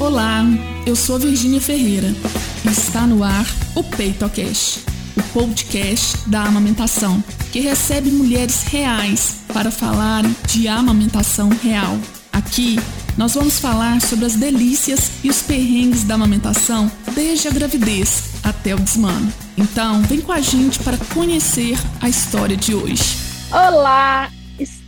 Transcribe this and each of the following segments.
Olá, eu sou Virgínia Ferreira e está no ar o PeitoCast, o podcast da amamentação, que recebe mulheres reais para falar de amamentação real. Aqui nós vamos falar sobre as delícias e os perrengues da amamentação desde a gravidez até o desmano. Então, vem com a gente para conhecer a história de hoje. Olá,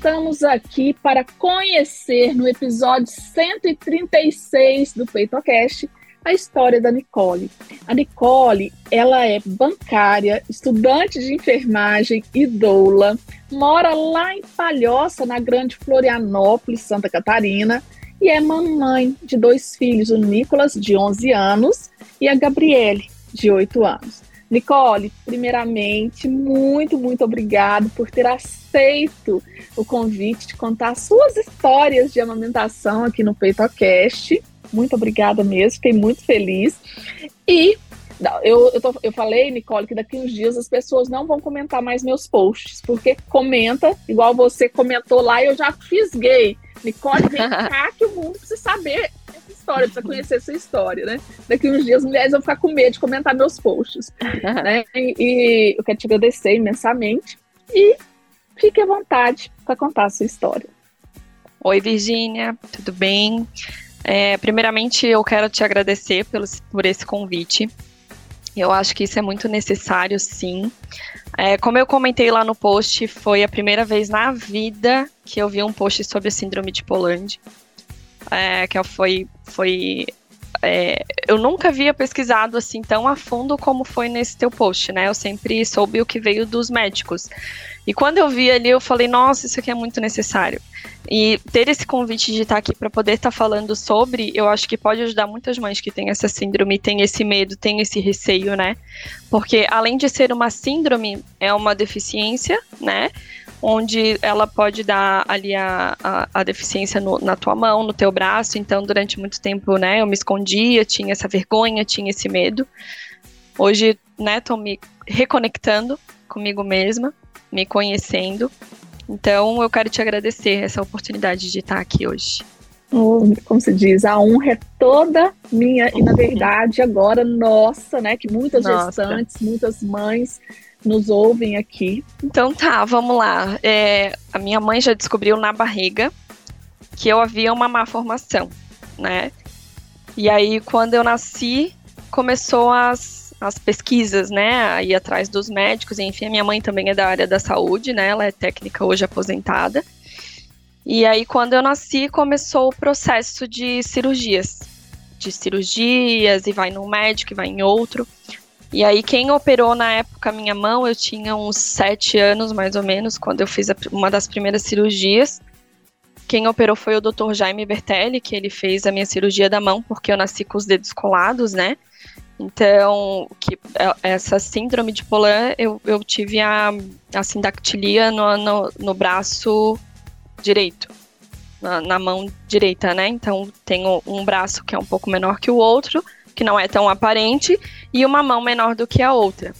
estamos aqui para conhecer no episódio 136 do PeitoCast a história da Nicole. A Nicole, ela é bancária, estudante de enfermagem e doula, mora lá em Palhoça, na Grande Florianópolis, Santa Catarina, e é mamãe de dois filhos, o Nicolas, de 11 anos, e a Gabriele, de 8 anos. Nicole, primeiramente, muito, muito obrigado por ter aceito o convite de contar suas histórias de amamentação aqui no PeitoCast. Muito obrigada mesmo, fiquei muito feliz. E eu, eu, tô, eu, falei, Nicole, que daqui uns dias as pessoas não vão comentar mais meus posts, porque comenta, igual você comentou lá, eu já fisguei. Nicole, vem cá que o mundo precisa saber história, precisa conhecer essa história, né? Daqui uns dias, mulheres vão ficar com medo de comentar meus posts. né? E, e eu quero te agradecer imensamente e fique à vontade para contar a sua história. Oi, Virgínia, tudo bem? É, primeiramente, eu quero te agradecer pelo, por esse convite. Eu acho que isso é muito necessário, sim. É, como eu comentei lá no post, foi a primeira vez na vida que eu vi um post sobre a síndrome de Poland é, que foi, foi é, eu nunca havia pesquisado assim tão a fundo como foi nesse teu post, né? Eu sempre soube o que veio dos médicos. E quando eu vi ali, eu falei, nossa, isso aqui é muito necessário. E ter esse convite de estar aqui para poder estar falando sobre, eu acho que pode ajudar muitas mães que têm essa síndrome, têm esse medo, têm esse receio, né? Porque além de ser uma síndrome, é uma deficiência, né? Onde ela pode dar ali a, a, a deficiência no, na tua mão, no teu braço. Então, durante muito tempo, né, eu me escondia, tinha essa vergonha, tinha esse medo. Hoje, né, tô me reconectando comigo mesma, me conhecendo. Então, eu quero te agradecer essa oportunidade de estar aqui hoje. Como se diz, a honra é toda minha e na verdade agora nossa, né, que muitas nossa. gestantes, muitas mães nos ouvem aqui. Então tá, vamos lá. É, a minha mãe já descobriu na barriga que eu havia uma má formação, né? E aí, quando eu nasci, começou as, as pesquisas, né? Aí atrás dos médicos, enfim, a minha mãe também é da área da saúde, né? Ela é técnica hoje aposentada. E aí, quando eu nasci, começou o processo de cirurgias. De cirurgias, e vai num médico, e vai em outro. E aí, quem operou na época minha mão, eu tinha uns sete anos, mais ou menos, quando eu fiz a, uma das primeiras cirurgias. Quem operou foi o Dr. Jaime Bertelli, que ele fez a minha cirurgia da mão, porque eu nasci com os dedos colados, né? Então, que, é, essa síndrome de Polan, eu, eu tive a, a sindactilia no, no, no braço direito, na, na mão direita, né? Então, tenho um braço que é um pouco menor que o outro, que não é tão aparente, e uma mão menor do que a outra.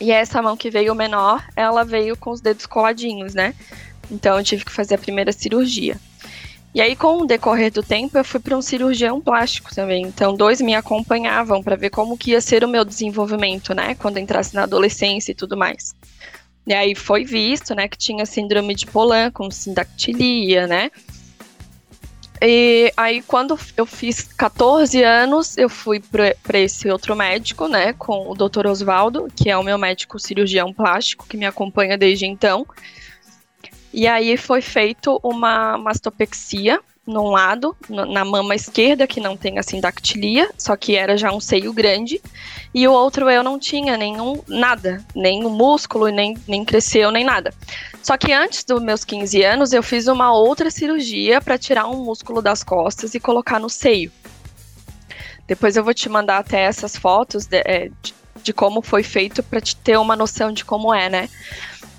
E essa mão que veio menor, ela veio com os dedos coladinhos, né? Então eu tive que fazer a primeira cirurgia. E aí, com o decorrer do tempo, eu fui para um cirurgião plástico também. Então, dois me acompanhavam para ver como que ia ser o meu desenvolvimento, né? Quando entrasse na adolescência e tudo mais. E aí foi visto, né, que tinha síndrome de Polan com sindactilia, né? E aí, quando eu fiz 14 anos, eu fui para esse outro médico, né, com o Dr. Oswaldo, que é o meu médico cirurgião plástico, que me acompanha desde então. E aí foi feito uma mastopexia num lado, na mama esquerda, que não tem a sindactilia, só que era já um seio grande, e o outro eu não tinha nenhum, nada, nem o músculo, nem, nem cresceu, nem nada. Só que antes dos meus 15 anos, eu fiz uma outra cirurgia para tirar um músculo das costas e colocar no seio. Depois eu vou te mandar até essas fotos de, é, de, de como foi feito para te ter uma noção de como é, né?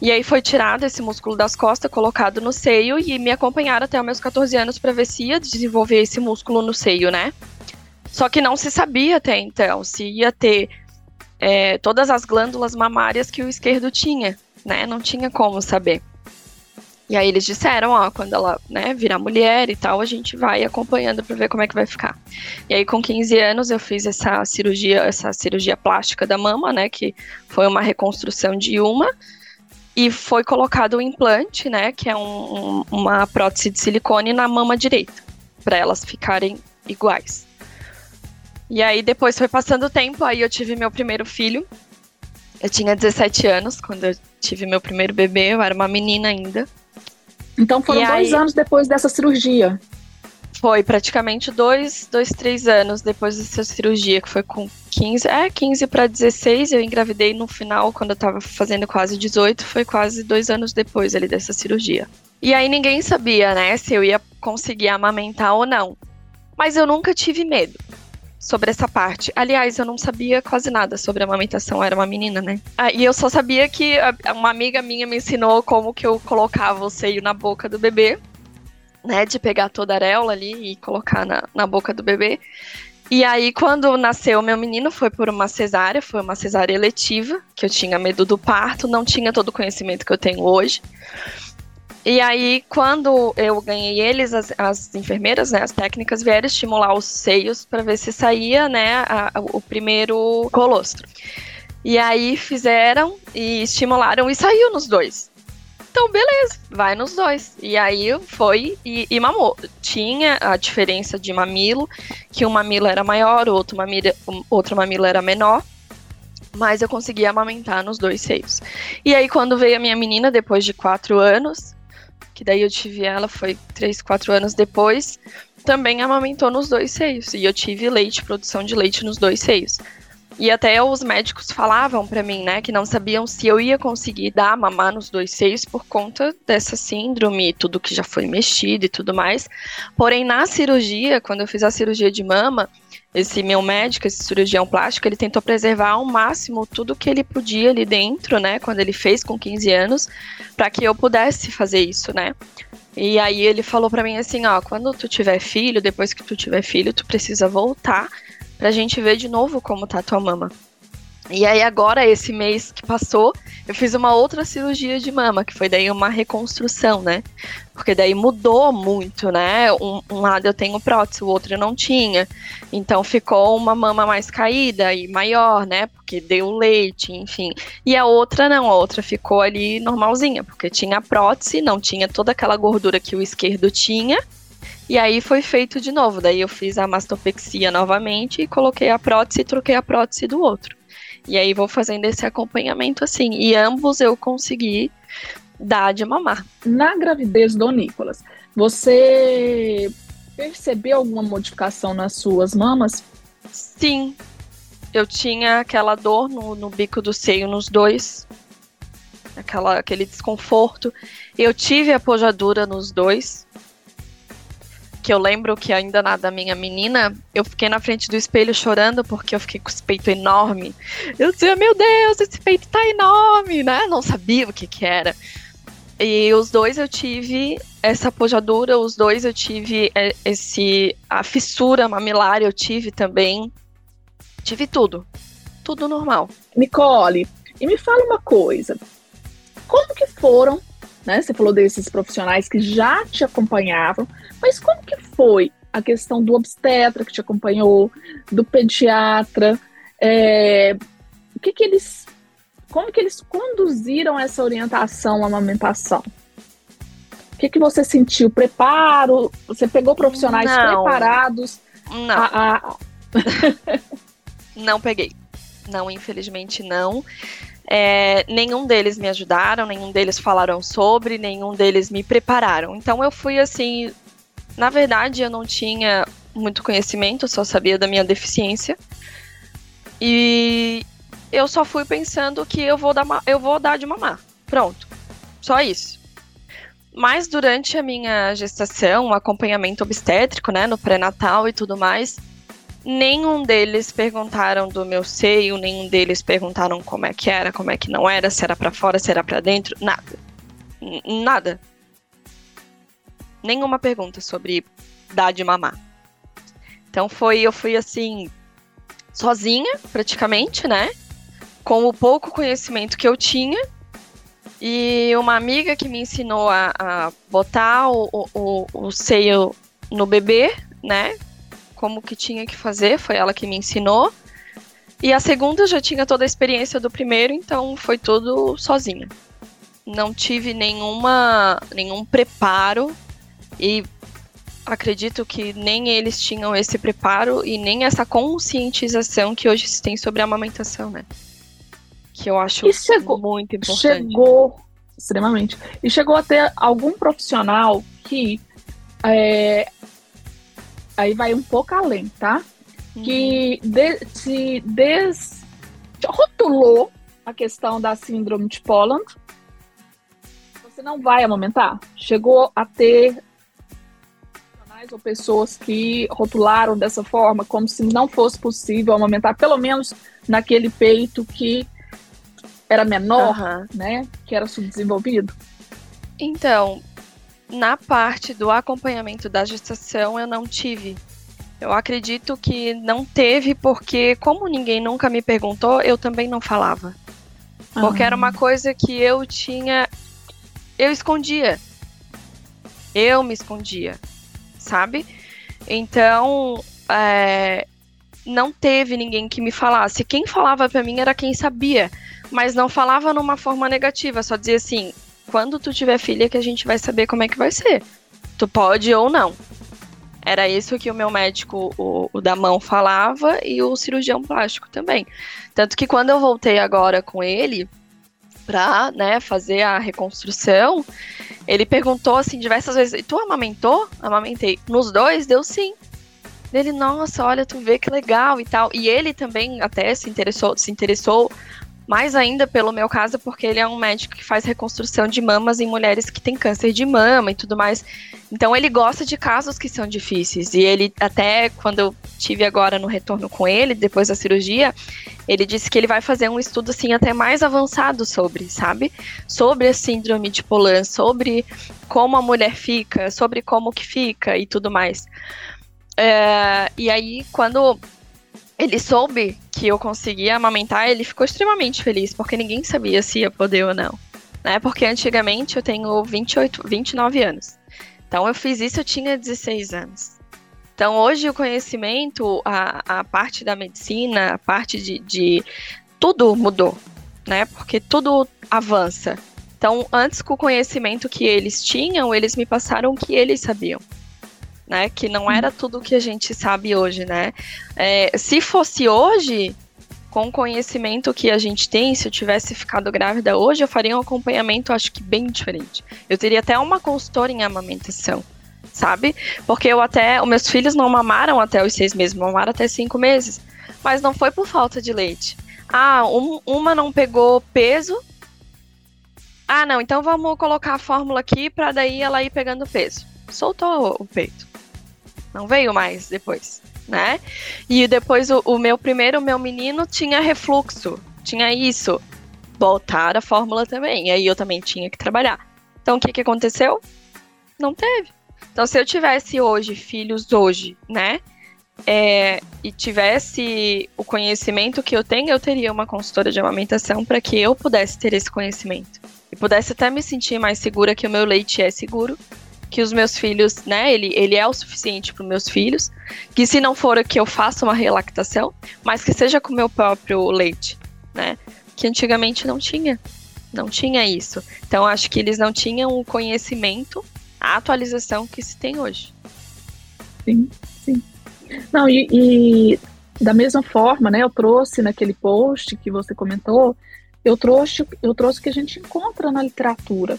E aí foi tirado esse músculo das costas, colocado no seio e me acompanharam até meus 14 anos para ver se ia desenvolver esse músculo no seio, né? Só que não se sabia até então se ia ter é, todas as glândulas mamárias que o esquerdo tinha, né? Não tinha como saber. E aí eles disseram, ó, quando ela, né, virar mulher e tal, a gente vai acompanhando para ver como é que vai ficar. E aí com 15 anos eu fiz essa cirurgia, essa cirurgia plástica da mama, né, que foi uma reconstrução de uma e foi colocado o implante, né, que é um, um, uma prótese de silicone na mama direita, para elas ficarem iguais. E aí depois foi passando o tempo, aí eu tive meu primeiro filho. Eu tinha 17 anos quando eu tive meu primeiro bebê, eu era uma menina ainda. Então foram e dois aí... anos depois dessa cirurgia. Foi praticamente dois, dois, três anos depois dessa cirurgia, que foi com 15, é, 15 para 16, eu engravidei no final, quando eu tava fazendo quase 18, foi quase dois anos depois ali dessa cirurgia. E aí ninguém sabia, né, se eu ia conseguir amamentar ou não. Mas eu nunca tive medo sobre essa parte. Aliás, eu não sabia quase nada sobre amamentação, eu era uma menina, né? Ah, e eu só sabia que uma amiga minha me ensinou como que eu colocava o seio na boca do bebê, né? De pegar toda a areola ali e colocar na, na boca do bebê. E aí, quando nasceu meu menino, foi por uma cesárea, foi uma cesárea eletiva, que eu tinha medo do parto, não tinha todo o conhecimento que eu tenho hoje. E aí, quando eu ganhei eles, as, as enfermeiras, né, as técnicas, vieram estimular os seios para ver se saía, né, a, a, o primeiro colostro. E aí fizeram e estimularam e saiu nos dois. Então, beleza, vai nos dois. E aí foi e, e, mamou. Tinha a diferença de mamilo, que um mamilo era maior, o outro mamilo, outro mamilo era menor mas eu consegui amamentar nos dois seios. E aí, quando veio a minha menina, depois de quatro anos, que daí eu tive ela, foi 3, 4 anos depois, também amamentou nos dois seios. E eu tive leite, produção de leite nos dois seios. E até os médicos falavam para mim, né, que não sabiam se eu ia conseguir dar mamar nos dois seios por conta dessa síndrome, tudo que já foi mexido e tudo mais. Porém, na cirurgia, quando eu fiz a cirurgia de mama, esse meu médico, esse cirurgião plástico, ele tentou preservar ao máximo tudo que ele podia ali dentro, né, quando ele fez com 15 anos, para que eu pudesse fazer isso, né? E aí ele falou para mim assim, ó, quando tu tiver filho, depois que tu tiver filho, tu precisa voltar pra gente ver de novo como tá tua mama. E aí agora, esse mês que passou, eu fiz uma outra cirurgia de mama, que foi daí uma reconstrução, né? Porque daí mudou muito, né? Um, um, lado eu tenho prótese, o outro eu não tinha. Então ficou uma mama mais caída e maior, né? Porque deu leite, enfim. E a outra não, a outra ficou ali normalzinha, porque tinha prótese, não tinha toda aquela gordura que o esquerdo tinha. E aí foi feito de novo. Daí eu fiz a mastopexia novamente e coloquei a prótese e troquei a prótese do outro. E aí vou fazendo esse acompanhamento assim. E ambos eu consegui dar de mamar. Na gravidez do Nicolas, você percebeu alguma modificação nas suas mamas? Sim. Eu tinha aquela dor no, no bico do seio nos dois. Aquela, aquele desconforto. Eu tive apojadura nos dois que eu lembro que ainda na da minha menina, eu fiquei na frente do espelho chorando porque eu fiquei com esse peito enorme. Eu dizia, meu Deus, esse peito tá enorme, né? Não sabia o que que era. E os dois eu tive essa apojadura, os dois eu tive é, esse a fissura mamilar eu tive também. Tive tudo. Tudo normal. Nicole, e me fala uma coisa. Como que foram né? Você falou desses profissionais que já te acompanhavam, mas como que foi a questão do obstetra que te acompanhou, do pediatra? É, o que que eles, como que eles conduziram essa orientação à amamentação? O que que você sentiu? Preparo? Você pegou profissionais Não. preparados? Não. A, a... não peguei. Não, infelizmente não. É, nenhum deles me ajudaram, nenhum deles falaram sobre, nenhum deles me prepararam. Então eu fui assim. Na verdade, eu não tinha muito conhecimento, só sabia da minha deficiência. E eu só fui pensando que eu vou dar, eu vou dar de mamar. Pronto. Só isso. Mas durante a minha gestação, o acompanhamento obstétrico, né, no pré-natal e tudo mais, Nenhum deles perguntaram do meu seio, nenhum deles perguntaram como é que era, como é que não era, se era para fora, se era para dentro, nada. N nada. Nenhuma pergunta sobre dar de mamar. Então foi, eu fui assim, sozinha, praticamente, né? Com o pouco conhecimento que eu tinha. E uma amiga que me ensinou a, a botar o, o, o seio no bebê, né? Como que tinha que fazer, foi ela que me ensinou. E a segunda já tinha toda a experiência do primeiro, então foi tudo sozinha. Não tive nenhuma, nenhum preparo e acredito que nem eles tinham esse preparo e nem essa conscientização que hoje se tem sobre a amamentação, né? Que eu acho chegou, muito importante. Chegou, extremamente. E chegou a ter algum profissional que é, aí vai um pouco além, tá? Uhum. Que de, se des, rotulou a questão da síndrome de Poland. Você não vai amamentar. Chegou a ter ou pessoas que rotularam dessa forma, como se não fosse possível amamentar, pelo menos naquele peito que era menor, uhum. né? Que era subdesenvolvido? Então, na parte do acompanhamento da gestação, eu não tive. Eu acredito que não teve, porque, como ninguém nunca me perguntou, eu também não falava. Porque era uma coisa que eu tinha. Eu escondia. Eu me escondia sabe? Então, é, não teve ninguém que me falasse. Quem falava para mim era quem sabia, mas não falava numa forma negativa, só dizia assim: quando tu tiver filha que a gente vai saber como é que vai ser. Tu pode ou não. Era isso que o meu médico, o, o da mão, falava e o cirurgião plástico também. Tanto que quando eu voltei agora com ele, pra né, fazer a reconstrução, ele perguntou assim diversas vezes: Tu amamentou? Amamentei. Nos dois, deu sim. Ele, nossa, olha, tu vê que legal e tal. E ele também até se interessou, se interessou mais ainda pelo meu caso, porque ele é um médico que faz reconstrução de mamas em mulheres que têm câncer de mama e tudo mais. Então ele gosta de casos que são difíceis. E ele, até quando eu tive agora no retorno com ele, depois da cirurgia, ele disse que ele vai fazer um estudo assim até mais avançado sobre, sabe? Sobre a síndrome de Polan, sobre como a mulher fica, sobre como que fica e tudo mais. É, e aí, quando ele soube que eu conseguia amamentar, ele ficou extremamente feliz, porque ninguém sabia se ia poder ou não. Né? Porque antigamente eu tenho 28, 29 anos. Então eu fiz isso, eu tinha 16 anos. Então hoje o conhecimento, a, a parte da medicina, a parte de, de tudo mudou, né? Porque tudo avança. Então, antes com o conhecimento que eles tinham, eles me passaram o que eles sabiam né? Que não era tudo que a gente sabe hoje, né? É, se fosse hoje, com o conhecimento que a gente tem, se eu tivesse ficado grávida hoje, eu faria um acompanhamento, acho que bem diferente. Eu teria até uma consultora em amamentação, sabe? Porque eu até, os meus filhos não mamaram até os seis meses, mamaram até cinco meses, mas não foi por falta de leite. Ah, um, uma não pegou peso. Ah, não, então vamos colocar a fórmula aqui para daí ela ir pegando peso. Soltou o peito não veio mais depois, né? E depois o, o meu primeiro, meu menino, tinha refluxo, tinha isso. Voltar a fórmula também, e aí eu também tinha que trabalhar. Então o que, que aconteceu? Não teve. Então se eu tivesse hoje filhos hoje, né? É, e tivesse o conhecimento que eu tenho, eu teria uma consultora de amamentação para que eu pudesse ter esse conhecimento. E pudesse até me sentir mais segura que o meu leite é seguro que os meus filhos, né, ele, ele é o suficiente para os meus filhos, que se não for que eu faça uma relactação, mas que seja com o meu próprio leite, né, que antigamente não tinha, não tinha isso. Então acho que eles não tinham o conhecimento, a atualização que se tem hoje. Sim, sim. Não, e, e da mesma forma, né, eu trouxe naquele post que você comentou, eu trouxe, eu trouxe o que a gente encontra na literatura,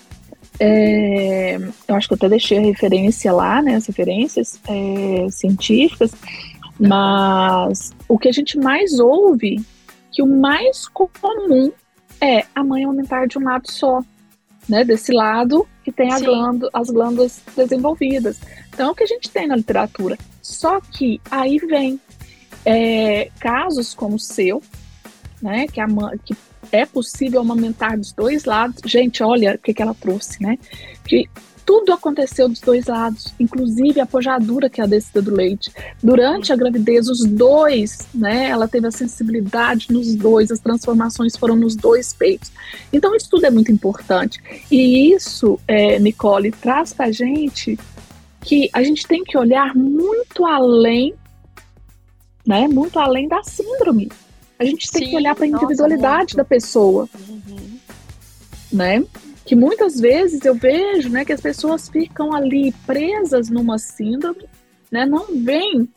é, eu acho que eu até deixei a referência lá, né, as referências é, científicas, mas o que a gente mais ouve, que o mais comum é a mãe aumentar de um lado só, né, desse lado que tem glândula, as glândulas desenvolvidas. Então, é o que a gente tem na literatura. Só que aí vem é, casos como o seu, né, que, a mãe, que é possível amamentar dos dois lados. Gente, olha o que, que ela trouxe, né? Que tudo aconteceu dos dois lados, inclusive a pojadura, que é a descida do leite. Durante a gravidez, os dois, né? Ela teve a sensibilidade nos dois, as transformações foram nos dois peitos. Então, isso tudo é muito importante. E isso, é, Nicole, traz pra gente que a gente tem que olhar muito além, né? Muito além da síndrome. A gente tem Sim, que olhar para a individualidade nossa, da pessoa, uhum. né? que muitas vezes eu vejo né, que as pessoas ficam ali presas numa síndrome, né, não vem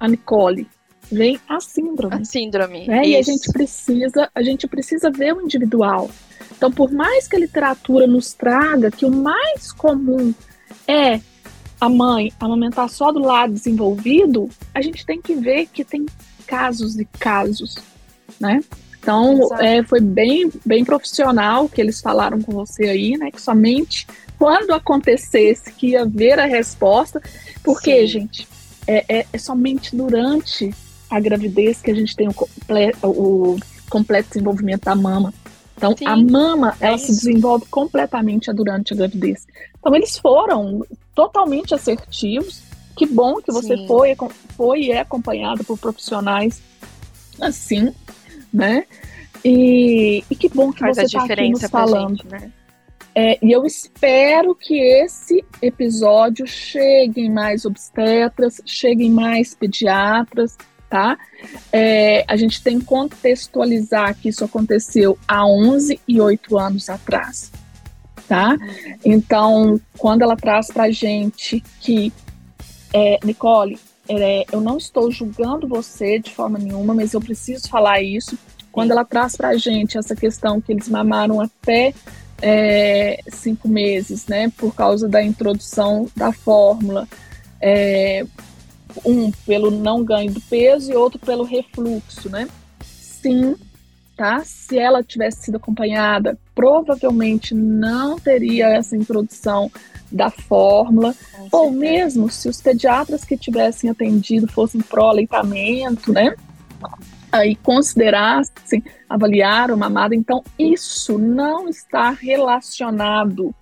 a Nicole, vem a síndrome. A síndrome. Né, e a gente precisa, a gente precisa ver o individual. Então, por mais que a literatura nos traga que o mais comum é a mãe amamentar só do lado desenvolvido, a gente tem que ver que tem casos e casos, né? Então, é, foi bem, bem profissional que eles falaram com você aí, né? Que somente quando acontecesse que ia ver a resposta. Porque, Sim. gente, é, é, é, somente durante a gravidez que a gente tem o, comple o completo desenvolvimento da mama. Então, Sim, a mama, é ela se desenvolve completamente durante a gravidez. Então, eles foram totalmente assertivos. Que bom que você foi, foi e é acompanhado por profissionais assim, né? E, e que bom que Faz você está aqui nos falando. Gente, né? É, e eu espero que esse episódio chegue em mais obstetras, chegue em mais pediatras, tá? É, a gente tem que contextualizar que isso aconteceu há 11 e 8 anos atrás, tá? Então, quando ela traz pra gente que, é, Nicole, é, eu não estou julgando você de forma nenhuma, mas eu preciso falar isso. Quando ela traz para a gente essa questão que eles mamaram até é, cinco meses, né, por causa da introdução da fórmula, é, um pelo não ganho do peso e outro pelo refluxo, né? Sim, tá? Se ela tivesse sido acompanhada, provavelmente não teria essa introdução da fórmula, ou mesmo se os pediatras que tivessem atendido fossem pró-aleitamento, né? Aí considerassem avaliar o mamado, então isso não está relacionado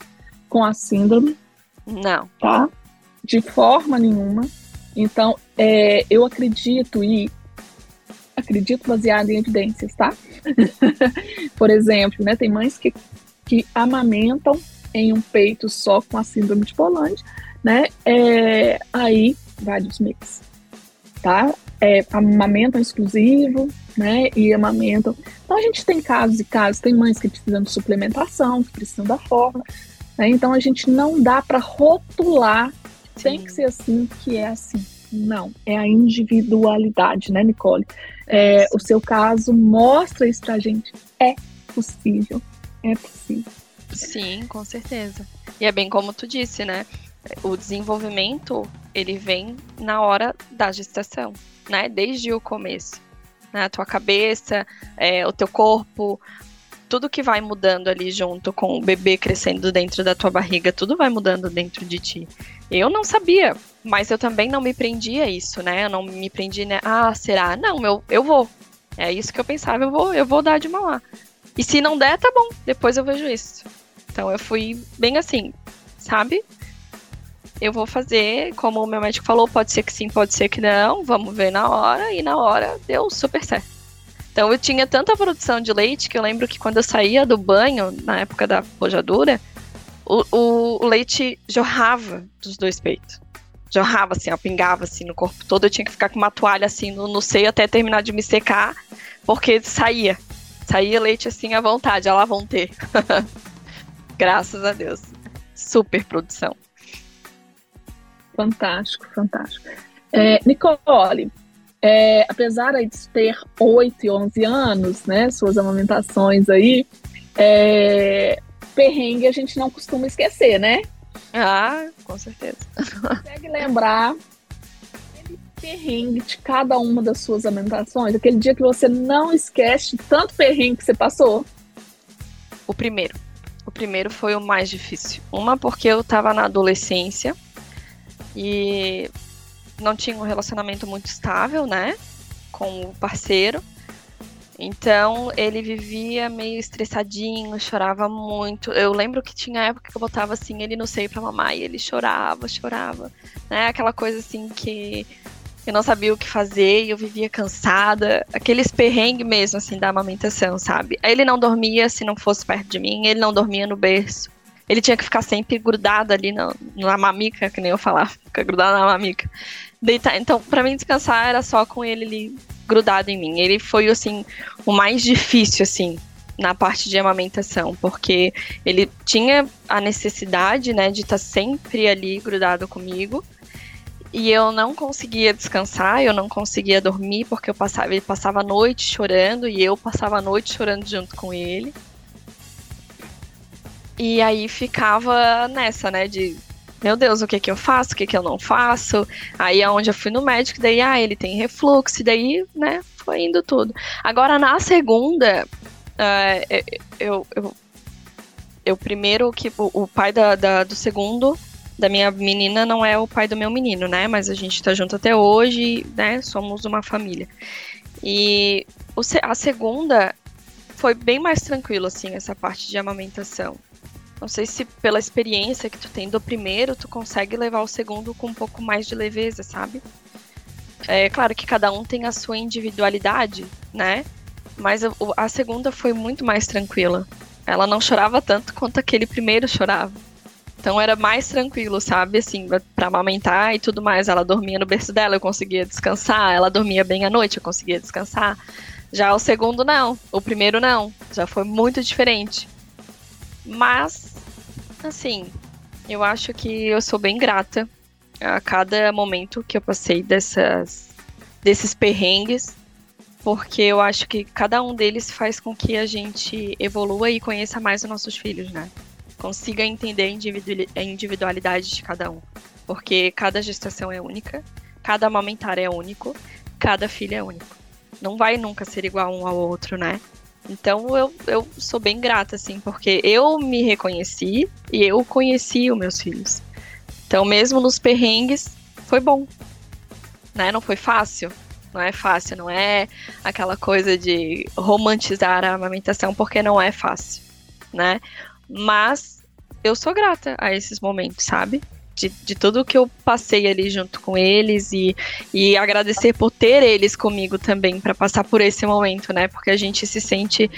com a síndrome. Não. Tá? De forma nenhuma. Então, é, eu acredito e acredito baseado em evidências, tá? Por exemplo, né, tem mães que, que amamentam em um peito só com a síndrome de Poland, né? É, aí, vários meses, tá? É, amamentam exclusivo, né? E amamentam. Então a gente tem casos e casos, tem mães que precisam de suplementação, que precisam da forma, né? Então a gente não dá para rotular, Sim. tem que ser assim, que é assim. Não, é a individualidade, né, Nicole? É, o seu caso mostra isso pra gente. É possível. É possível. Sim, com certeza. E é bem como tu disse, né? O desenvolvimento, ele vem na hora da gestação, né? Desde o começo. Né? A tua cabeça, é, o teu corpo, tudo que vai mudando ali junto com o bebê crescendo dentro da tua barriga, tudo vai mudando dentro de ti. Eu não sabia, mas eu também não me prendi a isso, né? Eu não me prendi, né? Ah, será? Não, eu, eu vou. É isso que eu pensava, eu vou, eu vou dar de mamar. E se não der, tá bom, depois eu vejo isso. Então eu fui bem assim, sabe? Eu vou fazer, como o meu médico falou, pode ser que sim, pode ser que não, vamos ver na hora, e na hora deu super certo. Então eu tinha tanta produção de leite que eu lembro que quando eu saía do banho, na época da pojadura, o, o, o leite jorrava dos dois peitos. Jorrava assim, ó, pingava assim no corpo todo. Eu tinha que ficar com uma toalha assim no, no seio até terminar de me secar, porque saía. Saía leite assim à vontade, a lá vão ter. Graças a Deus. Super produção. Fantástico, fantástico. É, Nicole, é, apesar de ter 8 e 11 anos, né, suas amamentações aí, é, perrengue a gente não costuma esquecer, né? Ah, com certeza. Consegue lembrar aquele perrengue de cada uma das suas amamentações? Aquele dia que você não esquece tanto perrengue que você passou? O primeiro. O primeiro foi o mais difícil. Uma porque eu estava na adolescência e não tinha um relacionamento muito estável, né, com o parceiro. Então ele vivia meio estressadinho, chorava muito. Eu lembro que tinha época que eu botava assim ele no seio pra mamar e ele chorava, chorava. Né? Aquela coisa assim que eu não sabia o que fazer e eu vivia cansada. Aqueles perrengues mesmo, assim, da amamentação, sabe? Ele não dormia se não fosse perto de mim, ele não dormia no berço. Ele tinha que ficar sempre grudado ali na, na mamica, que nem eu falava, ficar grudado na mamica. Deitar. Então, para mim descansar era só com ele ali grudado em mim. Ele foi, assim, o mais difícil, assim, na parte de amamentação, porque ele tinha a necessidade, né, de estar tá sempre ali grudado comigo. E eu não conseguia descansar, eu não conseguia dormir, porque eu passava, ele passava a noite chorando e eu passava a noite chorando junto com ele. E aí ficava nessa, né, de meu Deus, o que que eu faço, o que que eu não faço? Aí é eu fui no médico, daí, ah, ele tem refluxo, daí, né, foi indo tudo. Agora, na segunda, uh, eu, eu, eu, primeiro que o, o pai da, da, do segundo, da minha menina, não é o pai do meu menino, né, mas a gente tá junto até hoje, né, somos uma família. E o, a segunda foi bem mais tranquilo, assim, essa parte de amamentação. Não sei se pela experiência que tu tem do primeiro, tu consegue levar o segundo com um pouco mais de leveza, sabe? É claro que cada um tem a sua individualidade, né? Mas a, segunda foi muito mais tranquila. Ela não chorava tanto quanto aquele primeiro chorava. Então era mais tranquilo, sabe? Assim, pra amamentar e tudo mais. Ela dormia no berço dela, eu conseguia descansar. Ela dormia bem à noite, eu conseguia descansar. Já o segundo, não. O primeiro, não. Já foi muito diferente. Mas, assim, eu acho que eu sou bem grata a cada momento que eu passei dessas, desses perrengues, porque eu acho que cada um deles faz com que a gente evolua e conheça mais os nossos filhos, né? Consiga entender a individualidade de cada um. Porque cada gestação é única, cada amamentar é único, cada filho é único. Não vai nunca ser igual um ao outro, né? Então eu, eu sou bem grata, assim, porque eu me reconheci e eu conheci os meus filhos. Então, mesmo nos perrengues, foi bom. Né? Não foi fácil. Não é fácil, não é aquela coisa de romantizar a amamentação, porque não é fácil, né? Mas eu sou grata a esses momentos, sabe? De, de tudo que eu passei ali junto com eles e, e agradecer por ter eles comigo também para passar por esse momento, né? Porque a gente se sente,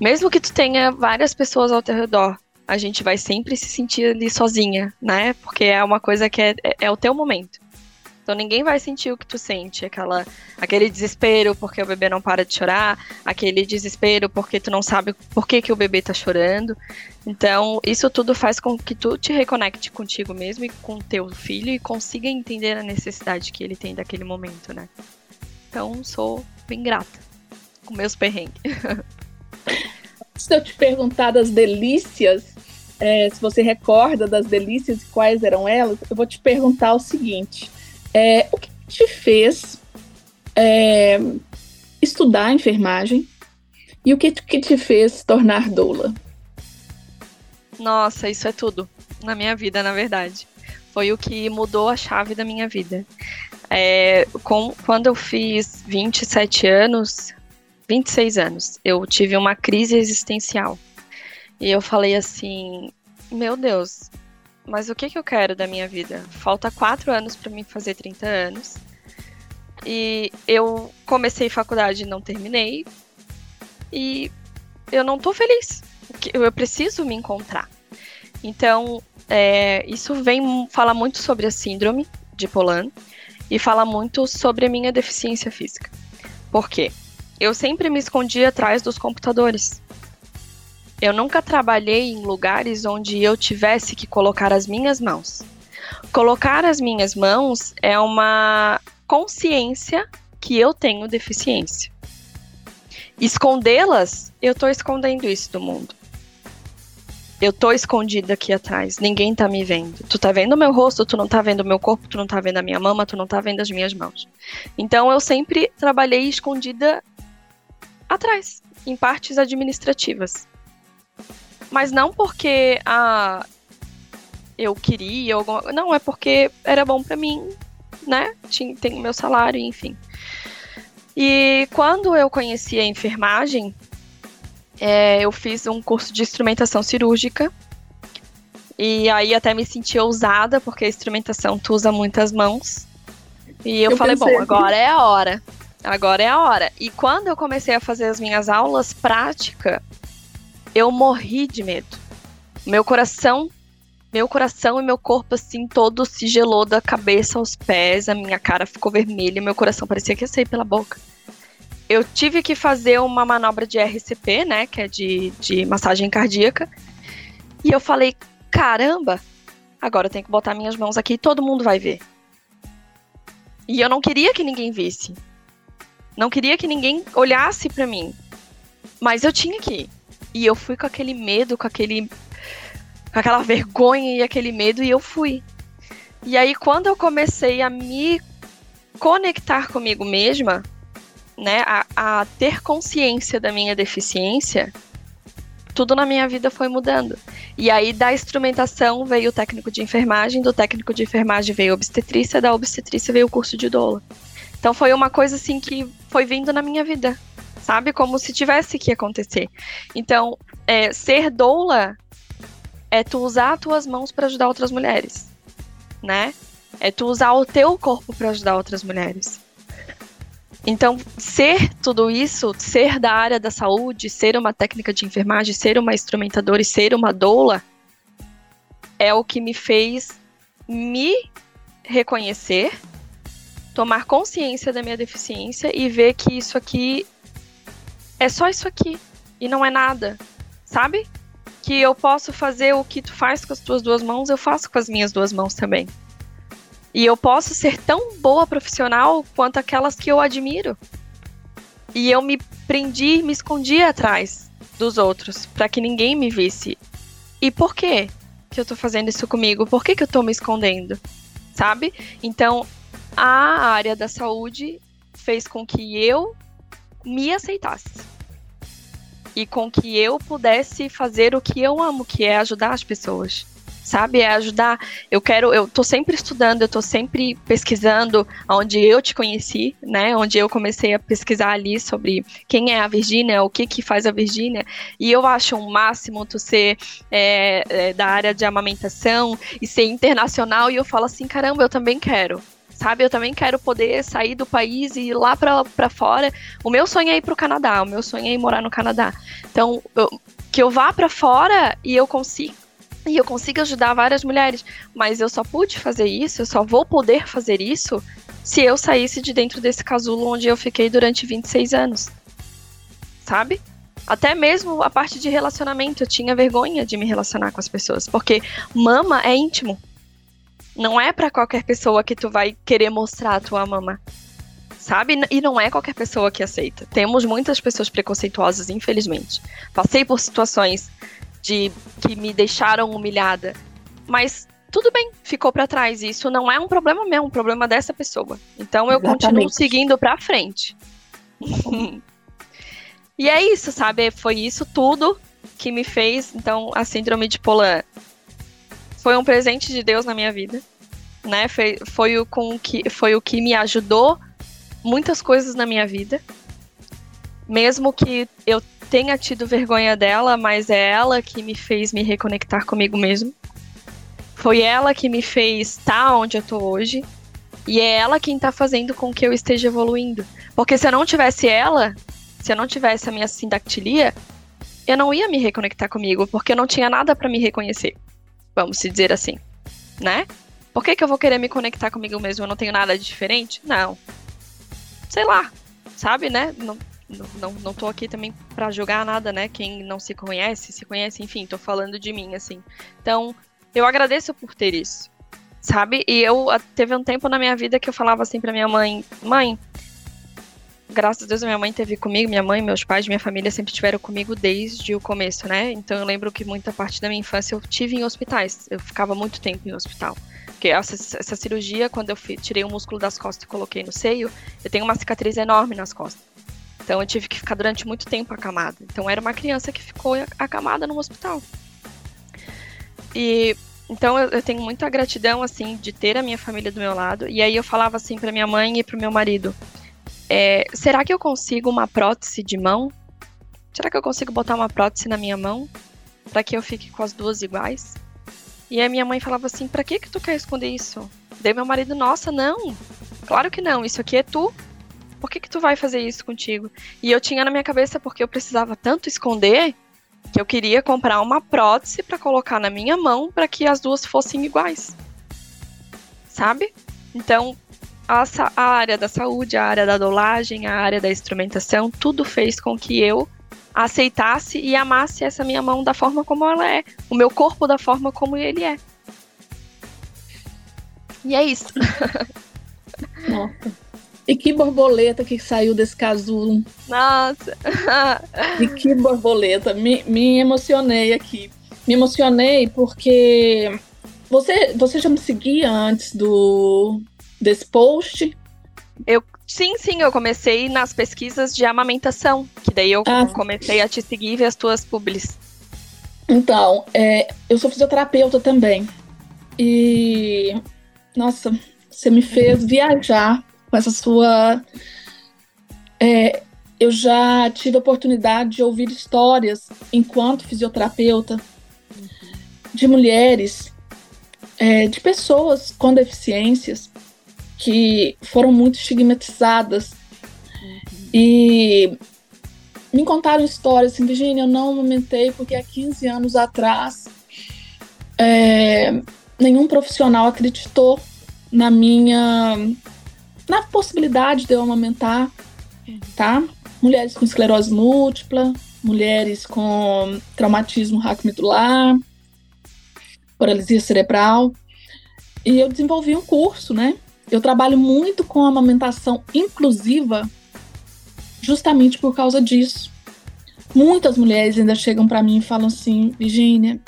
mesmo que tu tenha várias pessoas ao teu redor, a gente vai sempre se sentir ali sozinha, né? Porque é uma coisa que é, é, é o teu momento. Então ninguém vai sentir o que tu sente, aquela, aquele desespero porque o bebê não para de chorar, aquele desespero porque tu não sabe por que, que o bebê tá chorando. Então, isso tudo faz com que tu te reconecte contigo mesmo e com teu filho e consiga entender a necessidade que ele tem daquele momento, né? Então, sou bem grata com meus perrengues. Se eu te perguntar das delícias, é, se você recorda das delícias e quais eram elas, eu vou te perguntar o seguinte: é, o que te fez é, estudar enfermagem e o que, que te fez tornar doula? Nossa, isso é tudo na minha vida, na verdade. Foi o que mudou a chave da minha vida. É, com, quando eu fiz 27 anos, 26 anos, eu tive uma crise existencial. E eu falei assim: Meu Deus, mas o que, que eu quero da minha vida? Falta quatro anos para mim fazer 30 anos. E eu comecei faculdade e não terminei. E eu não tô feliz. Eu preciso me encontrar. Então, é, isso vem falar muito sobre a síndrome de Polan e fala muito sobre a minha deficiência física. Por quê? Eu sempre me escondi atrás dos computadores. Eu nunca trabalhei em lugares onde eu tivesse que colocar as minhas mãos. Colocar as minhas mãos é uma consciência que eu tenho deficiência. Escondê-las, eu tô escondendo isso do mundo. Eu tô escondida aqui atrás, ninguém tá me vendo. Tu tá vendo meu rosto, tu não tá vendo meu corpo, tu não tá vendo a minha mama, tu não tá vendo as minhas mãos. Então eu sempre trabalhei escondida atrás, em partes administrativas. Mas não porque ah, eu queria, alguma... não, é porque era bom para mim, né? Tinha, tem o meu salário, enfim. E quando eu conheci a enfermagem, é, eu fiz um curso de instrumentação cirúrgica. E aí até me senti ousada, porque a instrumentação tu usa muitas mãos. E eu, eu falei, bom, agora é a hora. Agora é a hora. E quando eu comecei a fazer as minhas aulas prática, eu morri de medo. Meu coração, meu coração e meu corpo assim todo se gelou da cabeça aos pés, a minha cara ficou vermelha, meu coração parecia que ia sair pela boca eu tive que fazer uma manobra de RCP, né, que é de, de massagem cardíaca. E eu falei, caramba, agora eu tenho que botar minhas mãos aqui e todo mundo vai ver. E eu não queria que ninguém visse. Não queria que ninguém olhasse para mim. Mas eu tinha que ir. E eu fui com aquele medo, com aquele com aquela vergonha e aquele medo e eu fui. E aí quando eu comecei a me conectar comigo mesma, né, a, a ter consciência da minha deficiência, tudo na minha vida foi mudando. E aí, da instrumentação veio o técnico de enfermagem, do técnico de enfermagem veio a obstetrícia, da obstetrícia veio o curso de doula. Então foi uma coisa assim que foi vindo na minha vida, sabe? Como se tivesse que acontecer. Então, é, ser doula é tu usar as tuas mãos para ajudar outras mulheres, né? É tu usar o teu corpo para ajudar outras mulheres. Então, ser tudo isso, ser da área da saúde, ser uma técnica de enfermagem, ser uma instrumentadora e ser uma doula, é o que me fez me reconhecer, tomar consciência da minha deficiência e ver que isso aqui é só isso aqui e não é nada, sabe? Que eu posso fazer o que tu faz com as tuas duas mãos, eu faço com as minhas duas mãos também. E eu posso ser tão boa profissional quanto aquelas que eu admiro. E eu me prendi, me escondi atrás dos outros, para que ninguém me visse. E por quê que eu tô fazendo isso comigo? Por que, que eu tô me escondendo? Sabe? Então, a área da saúde fez com que eu me aceitasse. E com que eu pudesse fazer o que eu amo, que é ajudar as pessoas sabe? É ajudar. Eu quero, eu tô sempre estudando, eu tô sempre pesquisando onde eu te conheci, né? Onde eu comecei a pesquisar ali sobre quem é a Virgínia, o que que faz a Virgínia. E eu acho um máximo tu ser é, é, da área de amamentação e ser internacional. E eu falo assim, caramba, eu também quero sabe? Eu também quero poder sair do país e ir lá para fora. O meu sonho é ir para o Canadá, o meu sonho é ir morar no Canadá. Então, eu, que eu vá para fora e eu consiga e eu consigo ajudar várias mulheres, mas eu só pude fazer isso, eu só vou poder fazer isso se eu saísse de dentro desse casulo onde eu fiquei durante 26 anos. Sabe? Até mesmo a parte de relacionamento, eu tinha vergonha de me relacionar com as pessoas, porque mama é íntimo. Não é para qualquer pessoa que tu vai querer mostrar a tua mama. Sabe? E não é qualquer pessoa que aceita. Temos muitas pessoas preconceituosas, infelizmente. Passei por situações de que me deixaram humilhada. Mas tudo bem, ficou para trás. Isso não é um problema meu, é um problema dessa pessoa. Então eu Exatamente. continuo seguindo para frente. e é isso, sabe? Foi isso tudo que me fez. Então, a síndrome de Polan foi um presente de Deus na minha vida, né? Foi, foi o com que foi o que me ajudou muitas coisas na minha vida. Mesmo que eu tenha tido vergonha dela, mas é ela que me fez me reconectar comigo mesmo. Foi ela que me fez estar onde eu tô hoje. E é ela quem tá fazendo com que eu esteja evoluindo. Porque se eu não tivesse ela, se eu não tivesse a minha sindactilia, eu não ia me reconectar comigo, porque eu não tinha nada para me reconhecer. Vamos se dizer assim, né? Por que, que eu vou querer me conectar comigo mesmo? Eu não tenho nada de diferente? Não. Sei lá, sabe, né? Não, não, não, tô aqui também para julgar nada, né? Quem não se conhece, se conhece, enfim, tô falando de mim, assim. Então, eu agradeço por ter isso, sabe? E eu teve um tempo na minha vida que eu falava assim pra minha mãe: mãe, graças a Deus minha mãe teve comigo, minha mãe, meus pais, minha família sempre estiveram comigo desde o começo, né? Então eu lembro que muita parte da minha infância eu tive em hospitais. Eu ficava muito tempo em hospital. Porque essa, essa cirurgia, quando eu tirei o músculo das costas e coloquei no seio, eu tenho uma cicatriz enorme nas costas. Então eu tive que ficar durante muito tempo acamada. Então era uma criança que ficou acamada no hospital. E então eu, eu, tenho muita gratidão assim de ter a minha família do meu lado. E aí eu falava assim para minha mãe e para meu marido: é, será que eu consigo uma prótese de mão? Será que eu consigo botar uma prótese na minha mão para que eu fique com as duas iguais? E a minha mãe falava assim: "Para que que tu quer esconder isso?" Daí meu marido: "Nossa, não. Claro que não. Isso aqui é tu. Por que que tu vai fazer isso contigo?" E eu tinha na minha cabeça porque eu precisava tanto esconder que eu queria comprar uma prótese para colocar na minha mão para que as duas fossem iguais. Sabe? Então, a, a, área da saúde, a área da dolagem, a área da instrumentação, tudo fez com que eu aceitasse e amasse essa minha mão da forma como ela é, o meu corpo da forma como ele é. E é isso. Nossa. E que borboleta que saiu desse casulo. Nossa! e que borboleta. Me, me emocionei aqui. Me emocionei porque você, você já me seguia antes do desse post? Eu Sim, sim, eu comecei nas pesquisas de amamentação, que daí eu ah, comecei a te seguir e ver as tuas publis. Então, é, eu sou fisioterapeuta também. E, nossa, você me fez viajar com essa sua. É, eu já tive a oportunidade de ouvir histórias, enquanto fisioterapeuta, de mulheres, é, de pessoas com deficiências que foram muito estigmatizadas. Uhum. E me contaram histórias assim, Virginia, eu não amamentei porque há 15 anos atrás é, nenhum profissional acreditou na minha na possibilidade de eu amamentar, tá? Mulheres com esclerose múltipla, mulheres com traumatismo raquimedular, paralisia cerebral. E eu desenvolvi um curso, né, eu trabalho muito com amamentação inclusiva justamente por causa disso. Muitas mulheres ainda chegam para mim e falam assim, Virginia,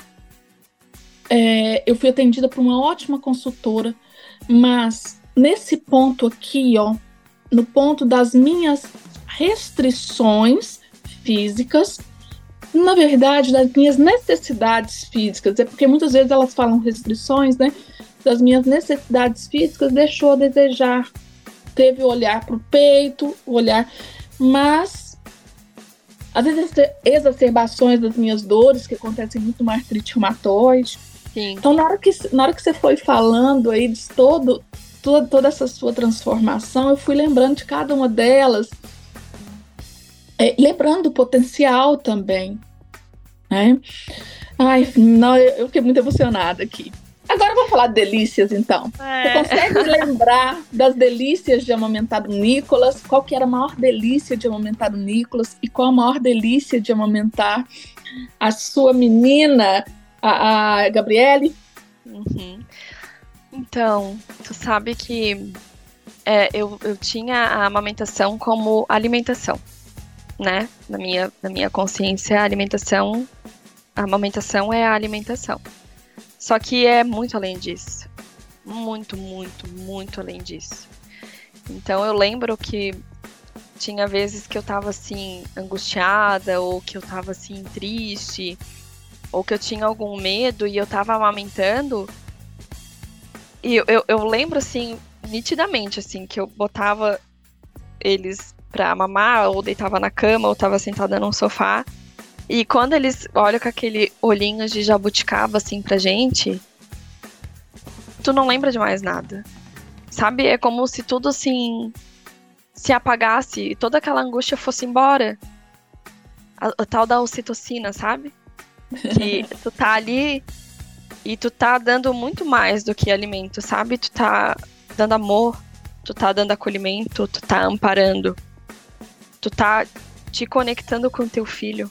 é, eu fui atendida por uma ótima consultora, mas nesse ponto aqui, ó, no ponto das minhas restrições físicas, na verdade, das minhas necessidades físicas, é porque muitas vezes elas falam restrições, né? Das minhas necessidades físicas deixou a desejar. Teve o olhar para o peito, o olhar, mas as exacerbações das minhas dores, que acontecem muito mais artrite reumatoide. Sim. Então, na hora, que, na hora que você foi falando aí de todo, toda, toda essa sua transformação, eu fui lembrando de cada uma delas, é, lembrando o potencial também. Né? Ai, não, eu fiquei muito emocionada aqui. Agora vamos falar de delícias, então. É. Você consegue lembrar das delícias de amamentar o Nicolas? Qual que era a maior delícia de amamentar o Nicolas? E qual a maior delícia de amamentar a sua menina, a, a Gabriele? Uhum. Então, tu sabe que é, eu, eu tinha a amamentação como alimentação, né? Na minha, na minha consciência, a alimentação, a amamentação é a alimentação. Só que é muito além disso. Muito, muito, muito além disso. Então eu lembro que tinha vezes que eu tava assim, angustiada, ou que eu tava assim, triste, ou que eu tinha algum medo e eu tava amamentando. E eu, eu, eu lembro assim, nitidamente, assim, que eu botava eles pra mamar, ou deitava na cama, ou tava sentada num sofá. E quando eles olham com aquele olhinho de jabuticaba assim pra gente, tu não lembra de mais nada. Sabe? É como se tudo assim se apagasse e toda aquela angústia fosse embora. A, a tal da ocitocina, sabe? Que tu tá ali e tu tá dando muito mais do que alimento, sabe? Tu tá dando amor, tu tá dando acolhimento, tu tá amparando. Tu tá te conectando com teu filho.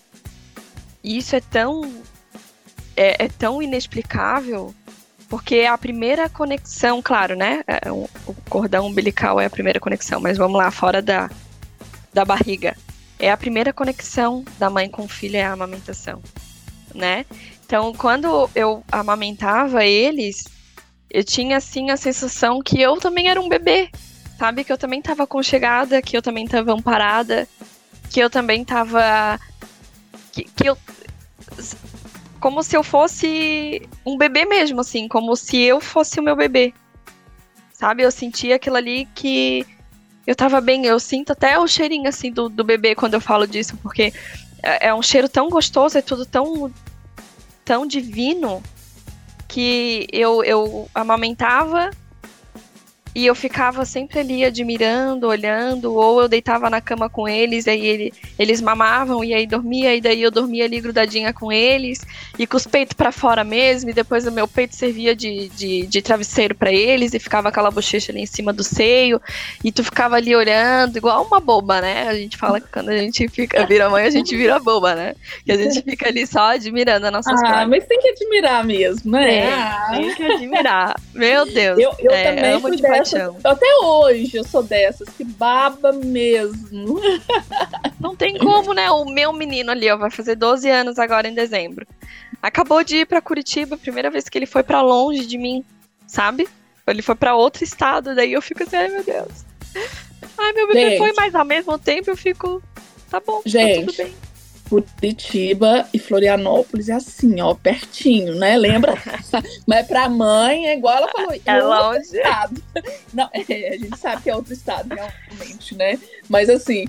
E isso é tão. É, é tão inexplicável, porque é a primeira conexão, claro, né? É, o, o cordão umbilical é a primeira conexão, mas vamos lá, fora da, da barriga. É a primeira conexão da mãe com o filho, é a amamentação, né? Então, quando eu amamentava eles, eu tinha assim a sensação que eu também era um bebê, sabe? Que eu também estava aconchegada, que eu também estava amparada, que eu também estava que, que eu. Como se eu fosse um bebê mesmo, assim, como se eu fosse o meu bebê. Sabe? Eu sentia aquilo ali que Eu tava bem, eu sinto até o cheirinho assim do, do bebê quando eu falo disso, porque é, é um cheiro tão gostoso, é tudo tão, tão divino que eu, eu amamentava e eu ficava sempre ali admirando, olhando, ou eu deitava na cama com eles, e aí ele, eles mamavam, e aí dormia, e daí eu dormia ali grudadinha com eles, e com os peitos para fora mesmo, e depois o meu peito servia de, de, de travesseiro para eles, e ficava aquela bochecha ali em cima do seio, e tu ficava ali olhando, igual uma boba, né? A gente fala que quando a gente fica, vira mãe, a gente vira boba, né? Que a gente fica ali só admirando a nossa Ah, mas tem que admirar mesmo, né? É, ah. tem que admirar. Meu Deus. Eu, eu é, também fui dessas. Até hoje eu sou dessas, que baba mesmo. Não tem como, né? O meu menino ali, ó, vai fazer 12 anos agora em dezembro. Acabou de ir pra Curitiba, primeira vez que ele foi pra longe de mim, sabe? Ele foi pra outro estado, daí eu fico assim, ai meu Deus. Ai, meu bebê Gente. foi, mas ao mesmo tempo eu fico. Tá bom, tá Gente, tudo bem. Curitiba e Florianópolis é assim, ó, pertinho, né? Lembra? Mas pra mãe é igual ela falou, É longe. estado. Não, é, a gente sabe que é outro estado, realmente, né? Mas assim,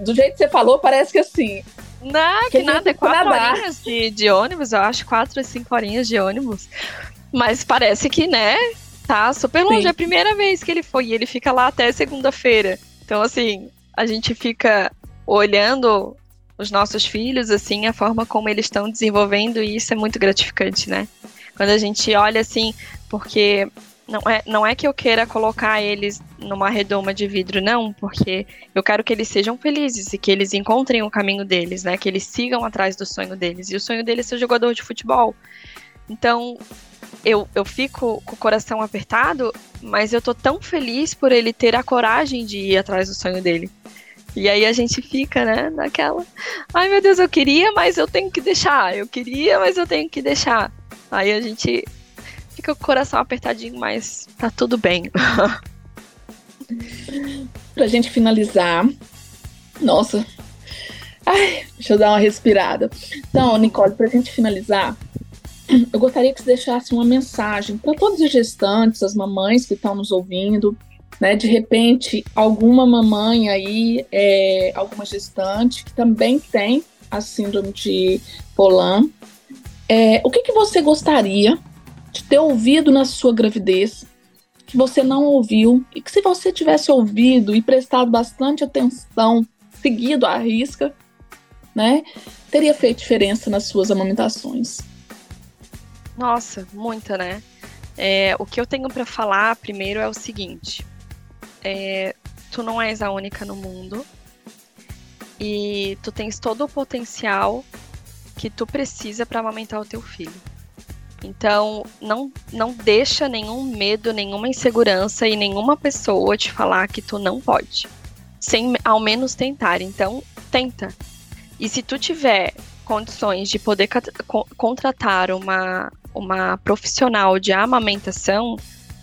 do jeito que você falou, parece que assim, Não, que nada, é quatro Canadá. horinhas de, de ônibus, eu acho, quatro cinco horinhas de ônibus. Mas parece que, né, tá super longe. Sim. É a primeira vez que ele foi e ele fica lá até segunda-feira. Então, assim, a gente fica olhando os nossos filhos, assim, a forma como eles estão desenvolvendo e isso é muito gratificante, né? Quando a gente olha assim, porque não é, não é que eu queira colocar eles numa redoma de vidro, não, porque eu quero que eles sejam felizes e que eles encontrem o caminho deles, né? Que eles sigam atrás do sonho deles. E o sonho deles é ser jogador de futebol. Então, eu, eu fico com o coração apertado, mas eu tô tão feliz por ele ter a coragem de ir atrás do sonho dele. E aí a gente fica, né, naquela. Ai meu Deus, eu queria, mas eu tenho que deixar. Eu queria, mas eu tenho que deixar. Aí a gente fica com o coração apertadinho, mas tá tudo bem. pra gente finalizar. Nossa. Ai, deixa eu dar uma respirada. Então, Nicole, pra gente finalizar, eu gostaria que você deixasse uma mensagem para todas as gestantes, as mamães que estão nos ouvindo, né? De repente, alguma mamãe aí, é, alguma gestante que também tem a síndrome de Polan. É, o que, que você gostaria de ter ouvido na sua gravidez que você não ouviu e que se você tivesse ouvido e prestado bastante atenção, seguido à risca, né, teria feito diferença nas suas amamentações. Nossa, muita, né? É, o que eu tenho pra falar primeiro é o seguinte: é, tu não és a única no mundo e tu tens todo o potencial que tu precisa para amamentar o teu filho. Então, não, não deixa nenhum medo, nenhuma insegurança e nenhuma pessoa te falar que tu não pode. Sem ao menos tentar. Então, tenta. E se tu tiver condições de poder contratar uma, uma profissional de amamentação,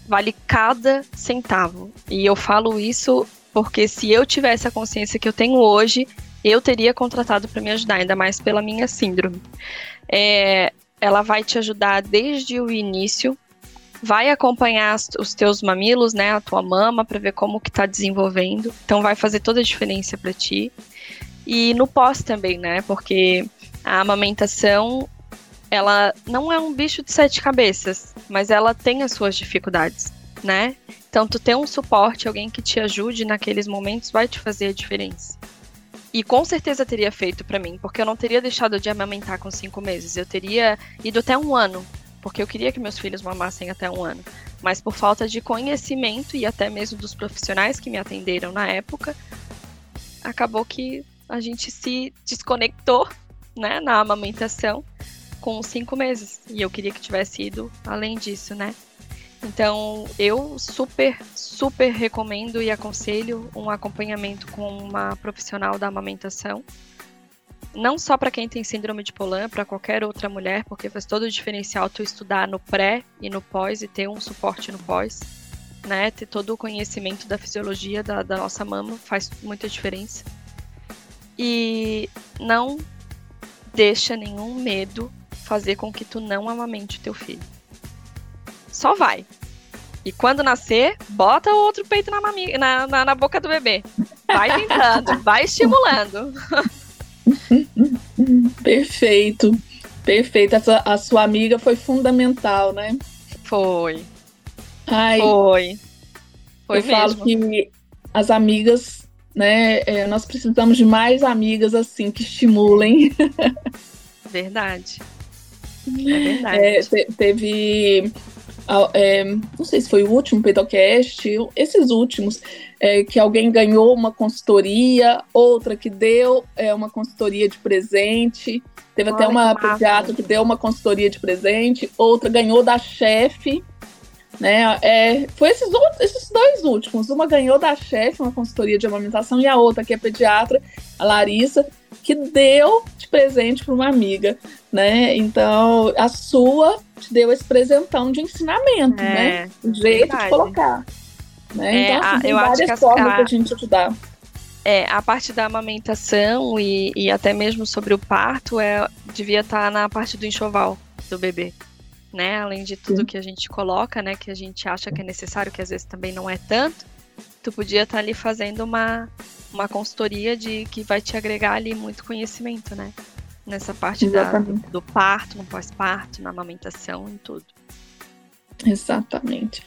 vale cada centavo. E eu falo isso porque se eu tivesse a consciência que eu tenho hoje, eu teria contratado para me ajudar, ainda mais pela minha síndrome. É, ela vai te ajudar desde o início, vai acompanhar os teus mamilos, né, a tua mama, para ver como que tá desenvolvendo. Então vai fazer toda a diferença para ti. E no pós também, né, porque a amamentação ela não é um bicho de sete cabeças, mas ela tem as suas dificuldades, né? Então, tu ter um suporte, alguém que te ajude naqueles momentos, vai te fazer a diferença. E com certeza teria feito pra mim, porque eu não teria deixado de amamentar com cinco meses. Eu teria ido até um ano, porque eu queria que meus filhos mamassem até um ano. Mas por falta de conhecimento e até mesmo dos profissionais que me atenderam na época, acabou que a gente se desconectou, né, na amamentação com cinco meses. E eu queria que tivesse ido além disso, né? Então, eu super, super recomendo e aconselho um acompanhamento com uma profissional da amamentação. Não só para quem tem síndrome de Polan, para qualquer outra mulher, porque faz todo o diferencial tu estudar no pré e no pós e ter um suporte no pós, né? Ter todo o conhecimento da fisiologia da, da nossa mama faz muita diferença. E não deixa nenhum medo fazer com que tu não amamente o teu filho. Só vai. E quando nascer, bota o outro peito na, mami, na, na, na boca do bebê. Vai tentando, vai estimulando. Perfeito, perfeito. Essa, a sua amiga foi fundamental, né? Foi. Ai, Foi. Foi eu mesmo. falo que as amigas, né? é, nós precisamos de mais amigas assim que estimulem. Verdade. É verdade. É, te- teve. é, não sei se foi o último Peitocast, esses últimos, é, que alguém ganhou uma consultoria, outra que deu é, uma consultoria de presente. Teve até uma pediatra que deu uma consultoria de presente, outra ganhou da chefe. Né? É, foi esses, outros- esses dois últimos. Uma ganhou da chefe uma consultoria de amamentação e a outra, que é pediatra, a Larissa, que deu de presente para uma amiga né? Então, a sua te deu esse presentão de ensinamento, né? É, O jeito verdade. de colocar. Né? É, então, assim, a- eu acho várias que as- formas a- da gente ajudar. É, a parte da amamentação e, e até mesmo sobre o parto é, devia estar na parte do enxoval do bebê. Né? Além de tudo Sim. que a gente coloca, né? Que a gente acha que é necessário, que às vezes também não é tanto. Tu podia estar ali fazendo uma, uma consultoria de que vai te agregar ali muito conhecimento, né? Nessa parte da, Exatamente. do parto, no pós-parto, na amamentação, em tudo. Exatamente.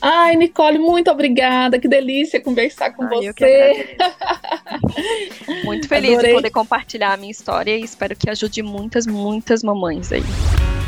Ai, Nicole, muito obrigada. Que delícia conversar com Ai, você. Muito feliz Adorei. de poder compartilhar a minha história e espero que ajude muitas, muitas mamães aí.